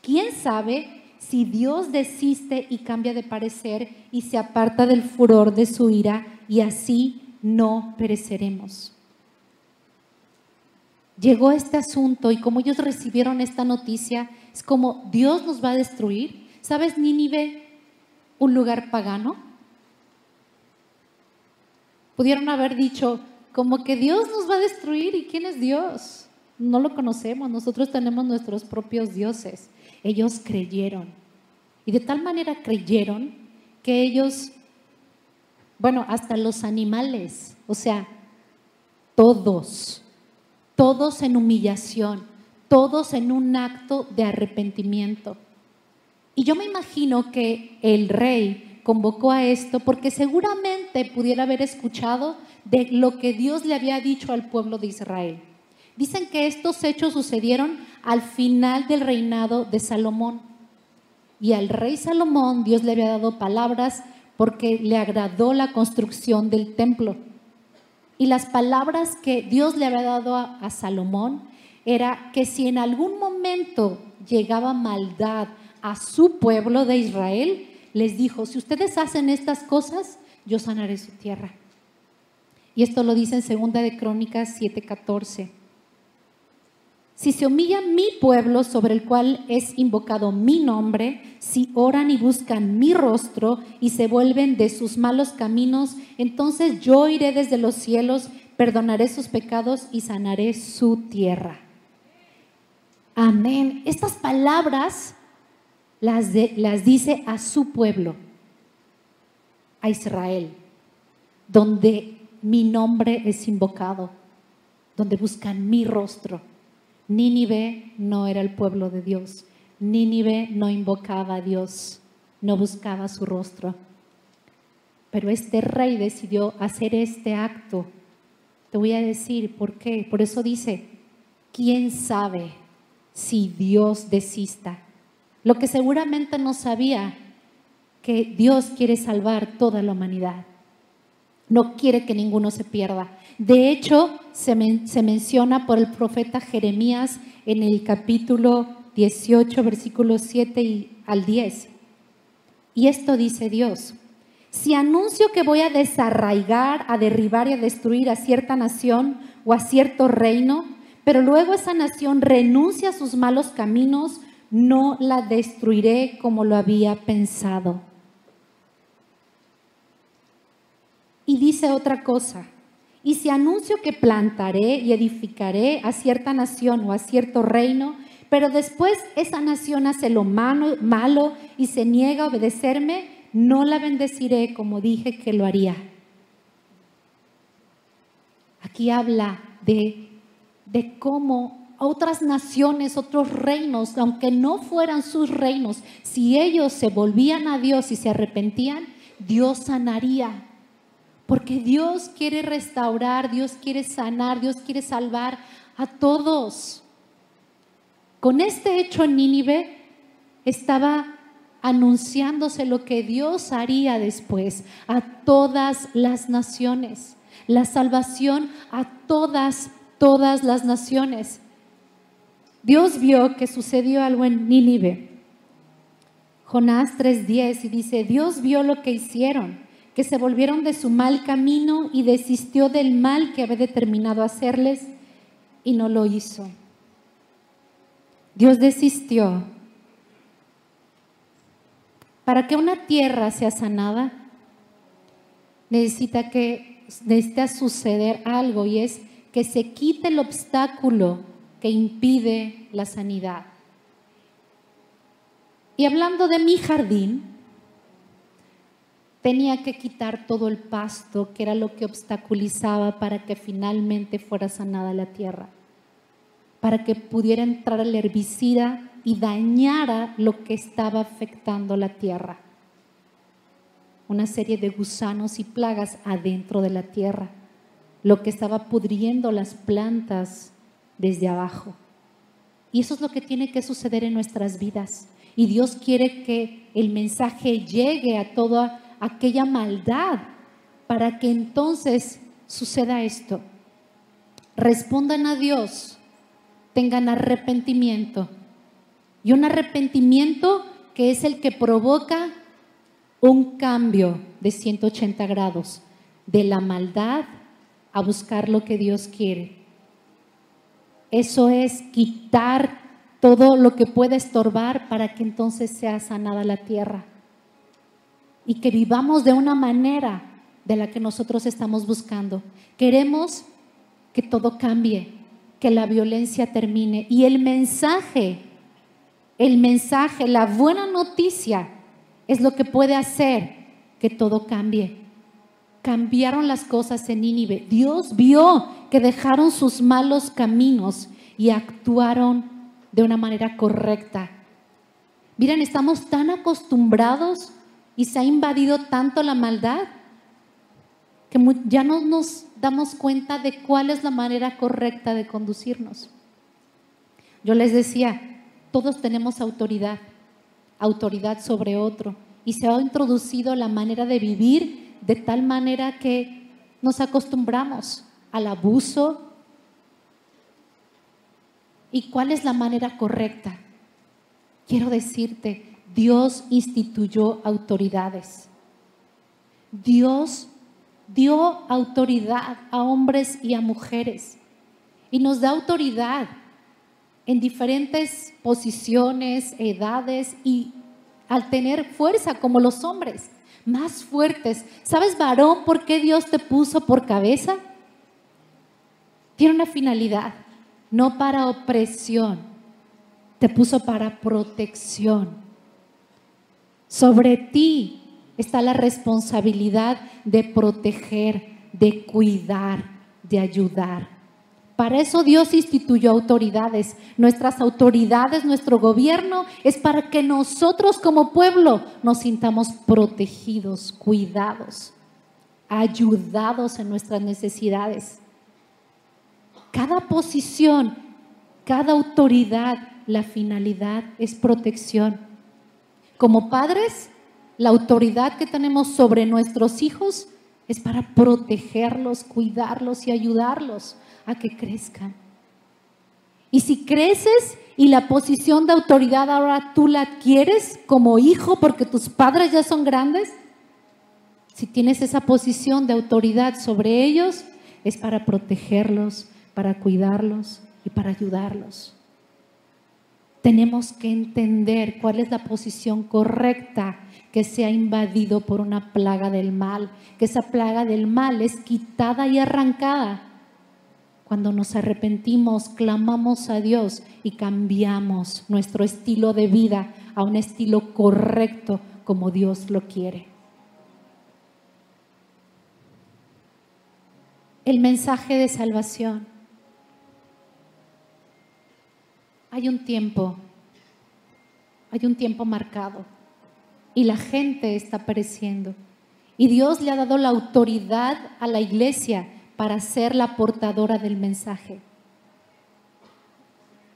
[SPEAKER 3] ¿Quién sabe si Dios desiste y cambia de parecer y se aparta del furor de su ira y así no pereceremos? Llegó este asunto y como ellos recibieron esta noticia, es como Dios nos va a destruir ¿Sabes Nínive, un lugar pagano? Pudieron haber dicho, como que Dios nos va a destruir y ¿quién es Dios? No lo conocemos, nosotros tenemos nuestros propios dioses. Ellos creyeron. Y de tal manera creyeron que ellos, bueno, hasta los animales, o sea, todos, todos en humillación, todos en un acto de arrepentimiento. Y yo me imagino que el rey convocó a esto porque seguramente pudiera haber escuchado de lo que Dios le había dicho al pueblo de Israel. Dicen que estos hechos sucedieron al final del reinado de Salomón. Y al rey Salomón Dios le había dado palabras porque le agradó la construcción del templo. Y las palabras que Dios le había dado a, Salomón era que si en algún momento llegaba maldad a su pueblo de Israel, les dijo, si ustedes hacen estas cosas, yo sanaré su tierra. Y esto lo dice en segunda de Crónicas 7:14. Si se humilla mi pueblo sobre el cual es invocado mi nombre, si oran y buscan mi rostro y se vuelven de sus malos caminos, entonces yo iré desde los cielos, perdonaré sus pecados y sanaré su tierra. Amén. Estas palabras las, las dice a su pueblo, a Israel, donde mi nombre es invocado, donde buscan mi rostro. Nínive no era el pueblo de Dios. Nínive no invocaba a Dios, no buscaba su rostro. Pero este rey decidió hacer este acto. Te voy a decir por qué. Por eso dice, ¿quién sabe si Dios desista? Lo que seguramente no sabía, que Dios quiere salvar toda la humanidad. No quiere que ninguno se pierda. De hecho, se, menciona por el profeta Jeremías en el capítulo 18, versículos 7 y al 10. Y esto dice Dios. Si anuncio que voy a desarraigar, a derribar y a destruir a cierta nación o a cierto reino, pero luego esa nación renuncia a sus malos caminos, no la destruiré como lo había pensado. Y dice otra cosa, y si anuncio que plantaré y edificaré a cierta nación o a cierto reino, pero después esa nación hace lo malo, y se niega a obedecerme, no la bendeciré como dije que lo haría. Aquí habla de, de cómo otras naciones, otros reinos, aunque no fueran sus reinos, si ellos se volvían a Dios y se arrepentían, Dios sanaría porque Dios quiere restaurar, Dios quiere sanar, Dios quiere salvar a todos. Con este hecho en Nínive estaba anunciándose lo que Dios haría después a todas las naciones, la salvación a todas, todas las naciones. Dios vio que sucedió algo en Nínive. Jonás 3:10 y dice, Dios vio lo que hicieron que se volvieron de su mal camino y desistió del mal que había determinado hacerles y no lo hizo. Dios desistió. Para que una tierra sea sanada, necesita que necesita suceder algo y es que se quite el obstáculo que impide la sanidad. Y hablando de mi jardín, tenía que quitar todo el pasto, que era lo que obstaculizaba para que finalmente fuera sanada la tierra, para que pudiera entrar el herbicida y dañara lo que estaba afectando la tierra. Una serie de gusanos y plagas adentro de la tierra, lo que estaba pudriendo las plantas desde abajo. Y eso es lo que tiene que suceder en nuestras vidas. Y Dios quiere que el mensaje llegue a toda aquella maldad para que entonces suceda esto. Respondan a Dios, tengan arrepentimiento. Y un arrepentimiento que es el que provoca un cambio de 180 grados, de la maldad a buscar lo que Dios quiere. Eso es quitar todo lo que puede estorbar para que entonces sea sanada la tierra y que vivamos de una manera de la que nosotros estamos buscando. Queremos que todo cambie, que la violencia termine. Y el mensaje, el mensaje, la buena noticia es lo que puede hacer que todo cambie. cambiaron las cosas en Nínive. Dios vio que dejaron sus malos caminos y actuaron de una manera correcta. Miren, estamos tan acostumbrados y se ha invadido tanto la maldad que ya no nos damos cuenta de cuál es la manera correcta de conducirnos. Yo les decía, todos tenemos autoridad, autoridad sobre otro, y se ha introducido la manera de vivir de tal manera que nos acostumbramos al abuso. ¿Y cuál es la manera correcta? Quiero decirte, Dios instituyó autoridades. Dios dio autoridad a hombres y a mujeres. Y nos da autoridad en diferentes posiciones, edades y al tener fuerza como los hombres, más fuertes. ¿Sabes, varón, por qué Dios te puso por cabeza? Tiene una finalidad, no para opresión, te puso para protección. Sobre ti está la responsabilidad de proteger, de cuidar, de ayudar. Para eso Dios instituyó autoridades. Nuestras autoridades, nuestro gobierno, es para que nosotros como pueblo nos sintamos protegidos, cuidados, ayudados en nuestras necesidades. Cada posición, cada autoridad, la finalidad es protección. Como padres, la autoridad que tenemos sobre nuestros hijos es para protegerlos, cuidarlos y ayudarlos a que crezcan. Y si creces y la posición de autoridad ahora tú la adquieres como hijo porque tus padres ya son grandes, si tienes esa posición de autoridad sobre ellos, es para protegerlos, para cuidarlos y para ayudarlos. Tenemos que entender cuál es la posición correcta que se ha invadido por una plaga del mal, que esa plaga del mal es quitada y arrancada cuando nos arrepentimos, clamamos a Dios y cambiamos nuestro estilo de vida a un estilo correcto como Dios lo quiere. El mensaje de salvación. Hay un tiempo, hay un tiempo marcado y la gente está pereciendo. Y Dios le ha dado la autoridad a la iglesia para ser la portadora del mensaje.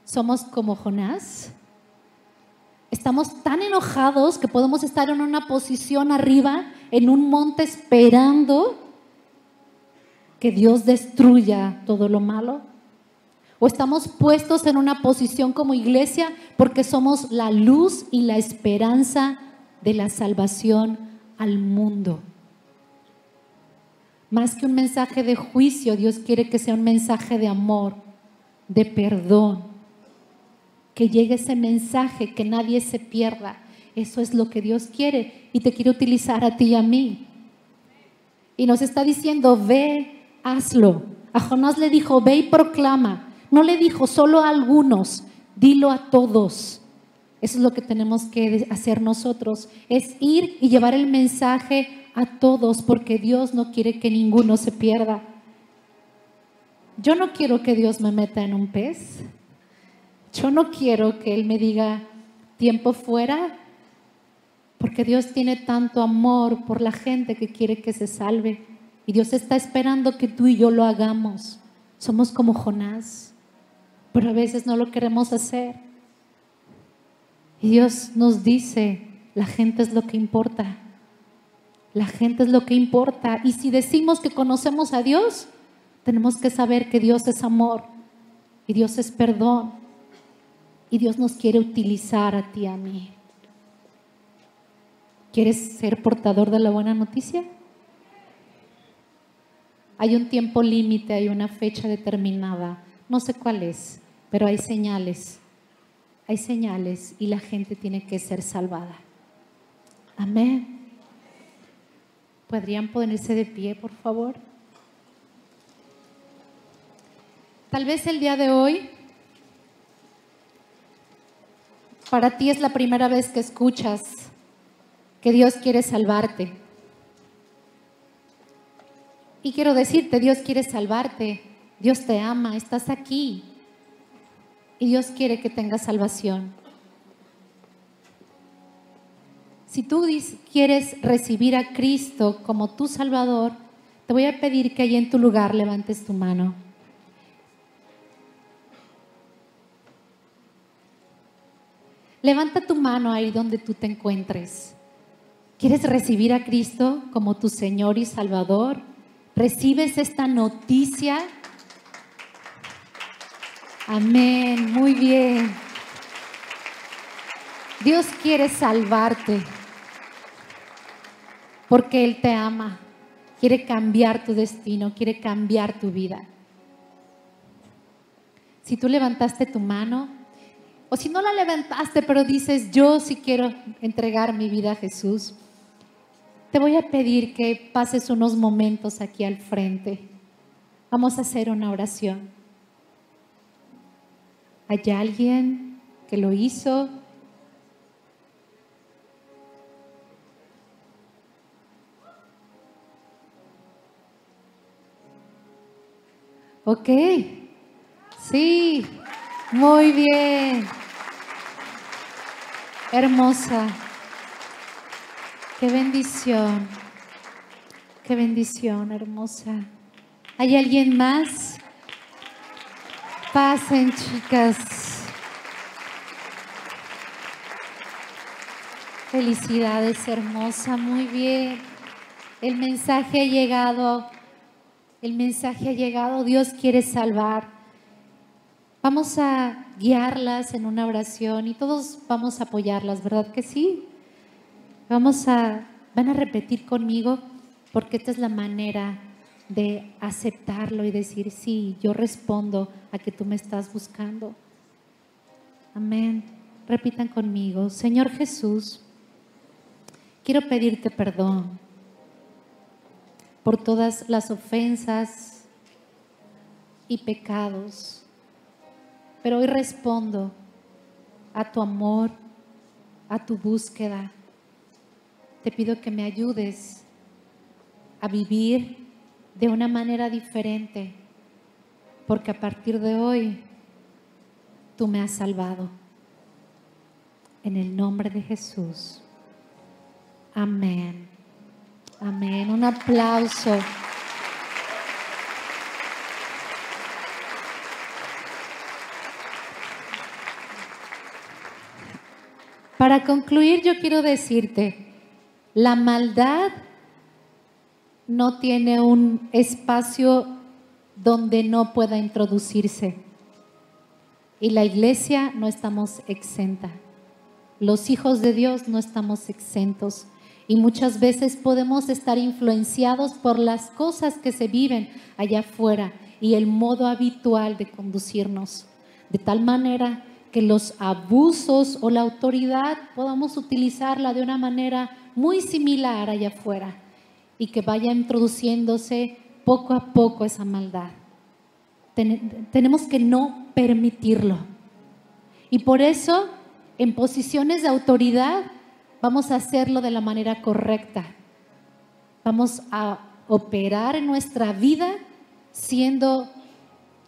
[SPEAKER 3] Somos como Jonás. Estamos tan enojados que podemos estar en una posición arriba, en un monte, esperando que Dios destruya todo lo malo. O estamos puestos en una posición como iglesia porque somos la luz y la esperanza de la salvación al mundo. Más que un mensaje de juicio, Dios quiere que sea un mensaje de amor, de perdón. Que llegue ese mensaje, que nadie se pierda. Eso es lo que Dios quiere y te quiere utilizar a ti y a mí. Y nos está diciendo, ve, hazlo. A Jonás le dijo, ve y proclama. No le dijo solo a algunos, dilo a todos. Eso es lo que tenemos que hacer nosotros, es ir y llevar el mensaje a todos porque Dios no quiere que ninguno se pierda. Yo no quiero que Dios me meta en un pez. Yo no quiero que Él me diga tiempo fuera, porque Dios tiene tanto amor por la gente que quiere que se salve. Y Dios está esperando que tú y yo lo hagamos. Somos como Jonás, pero a veces no lo queremos hacer. Y Dios nos dice, la gente es lo que importa. La gente es lo que importa. Y si decimos que conocemos a Dios, tenemos que saber que Dios es amor y Dios es perdón. Y Dios nos quiere utilizar a ti, a mí. ¿Quieres ser portador de la buena noticia? Hay un tiempo límite, hay una fecha determinada. No sé cuál es, pero hay señales. Hay señales y la gente tiene que ser salvada. Amén. ¿Podrían ponerse de pie, por favor? Tal vez el día de hoy para ti es la primera vez que escuchas que Dios quiere salvarte. Y quiero decirte, Dios quiere salvarte, Dios te ama, estás aquí. Y Dios quiere que tengas salvación. Si tú quieres recibir a Cristo como tu Salvador, te voy a pedir que ahí en tu lugar levantes tu mano. Levanta tu mano ahí donde tú te encuentres. ¿Quieres recibir a Cristo como tu Señor y Salvador? ¿Recibes esta noticia? Amén, muy bien. Dios quiere salvarte porque Él te ama, quiere cambiar tu destino, quiere cambiar tu vida. Si tú levantaste tu mano, o si no la levantaste, pero dices, yo sí quiero entregar mi vida a Jesús, te voy a pedir que pases unos momentos aquí al frente. Vamos a hacer una oración. ¿Hay alguien que lo hizo? Ok, sí, muy bien. Hermosa. Qué bendición. Qué bendición, hermosa. ¿Hay alguien más? Pasen, chicas. Felicidades, hermosa. Muy bien. El mensaje ha llegado el mensaje ha llegado, Dios quiere salvar. Vamos a guiarlas en una oración y todos vamos a apoyarlas, ¿verdad que sí? Vamos a, van a repetir conmigo porque esta es la manera de aceptarlo y decir, sí, yo respondo a que tú me estás buscando. Amén. Repitan conmigo, Señor Jesús, quiero pedirte perdón por todas las ofensas y pecados. Pero hoy respondo a tu amor, a tu búsqueda. Te pido que me ayudes a vivir de una manera diferente, porque a partir de hoy tú me has salvado. En el nombre de Jesús. Amén. Amén. Un aplauso. Para concluir, yo quiero decirte, la maldad no tiene un espacio donde no pueda introducirse. Y la iglesia no estamos exenta. Los hijos de Dios no estamos exentos. Y muchas veces podemos estar influenciados por las cosas que se viven allá afuera y el modo habitual de conducirnos. De tal manera que los abusos o la autoridad podamos utilizarla de una manera muy similar allá afuera y que vaya introduciéndose poco a poco esa maldad. tenemos que no permitirlo. Y por eso, en posiciones de autoridad, vamos a hacerlo de la manera correcta. Vamos a operar en nuestra vida siendo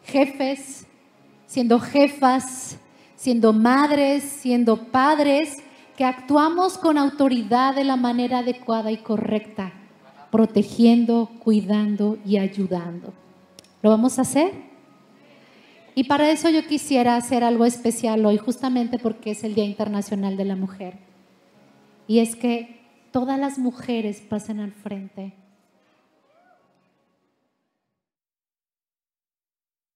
[SPEAKER 3] jefes, siendo jefas, siendo madres, siendo padres, que actuamos con autoridad de la manera adecuada y correcta, protegiendo, cuidando y ayudando. ¿Lo vamos a hacer? Y para eso yo quisiera hacer algo especial hoy, justamente porque es el Día Internacional de la Mujer. Y es que todas las mujeres pasen al frente